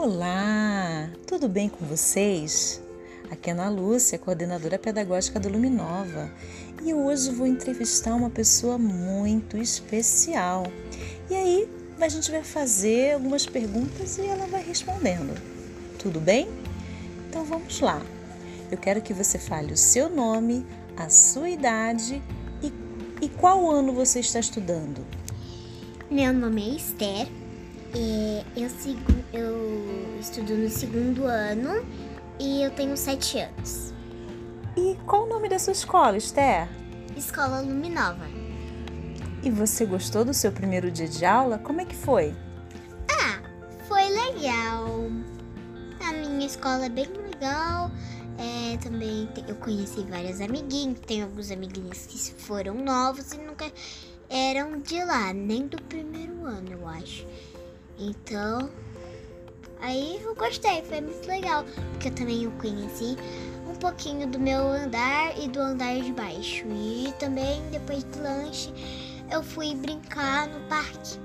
Olá, tudo bem com vocês? Aqui é Ana Lúcia, coordenadora pedagógica do Luminova, e hoje vou entrevistar uma pessoa muito especial. E aí, a gente vai fazer algumas perguntas e ela vai respondendo. Tudo bem? Então vamos lá. Eu quero que você fale o seu nome, a sua idade e, e qual ano você está estudando. Meu nome é Esther. É, eu, sigo, eu estudo no segundo ano e eu tenho sete anos. E qual o nome da sua escola, Esther? Escola Luminova. E você gostou do seu primeiro dia de aula? Como é que foi? Ah, foi legal. A minha escola é bem legal. É, também eu conheci vários amiguinhos. Tem alguns amiguinhos que foram novos e nunca eram de lá, nem do primeiro ano, eu acho. Então, aí eu gostei, foi muito legal, porque eu também eu conheci um pouquinho do meu andar e do andar de baixo. E também depois do lanche eu fui brincar no parque.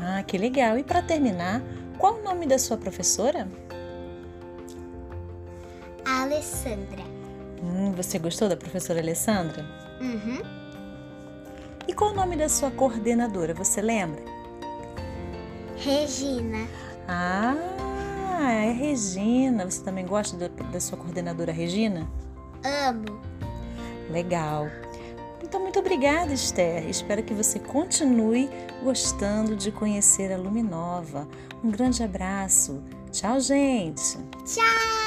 Ah, que legal! E para terminar, qual o nome da sua professora? A Alessandra. Hum, você gostou da professora Alessandra? Uhum. E qual o nome da sua coordenadora? Você lembra? Regina. Ah, é Regina. Você também gosta da, da sua coordenadora Regina? Amo. Legal. Então, muito obrigada, Esther. Espero que você continue gostando de conhecer a Luminova. Um grande abraço. Tchau, gente. Tchau.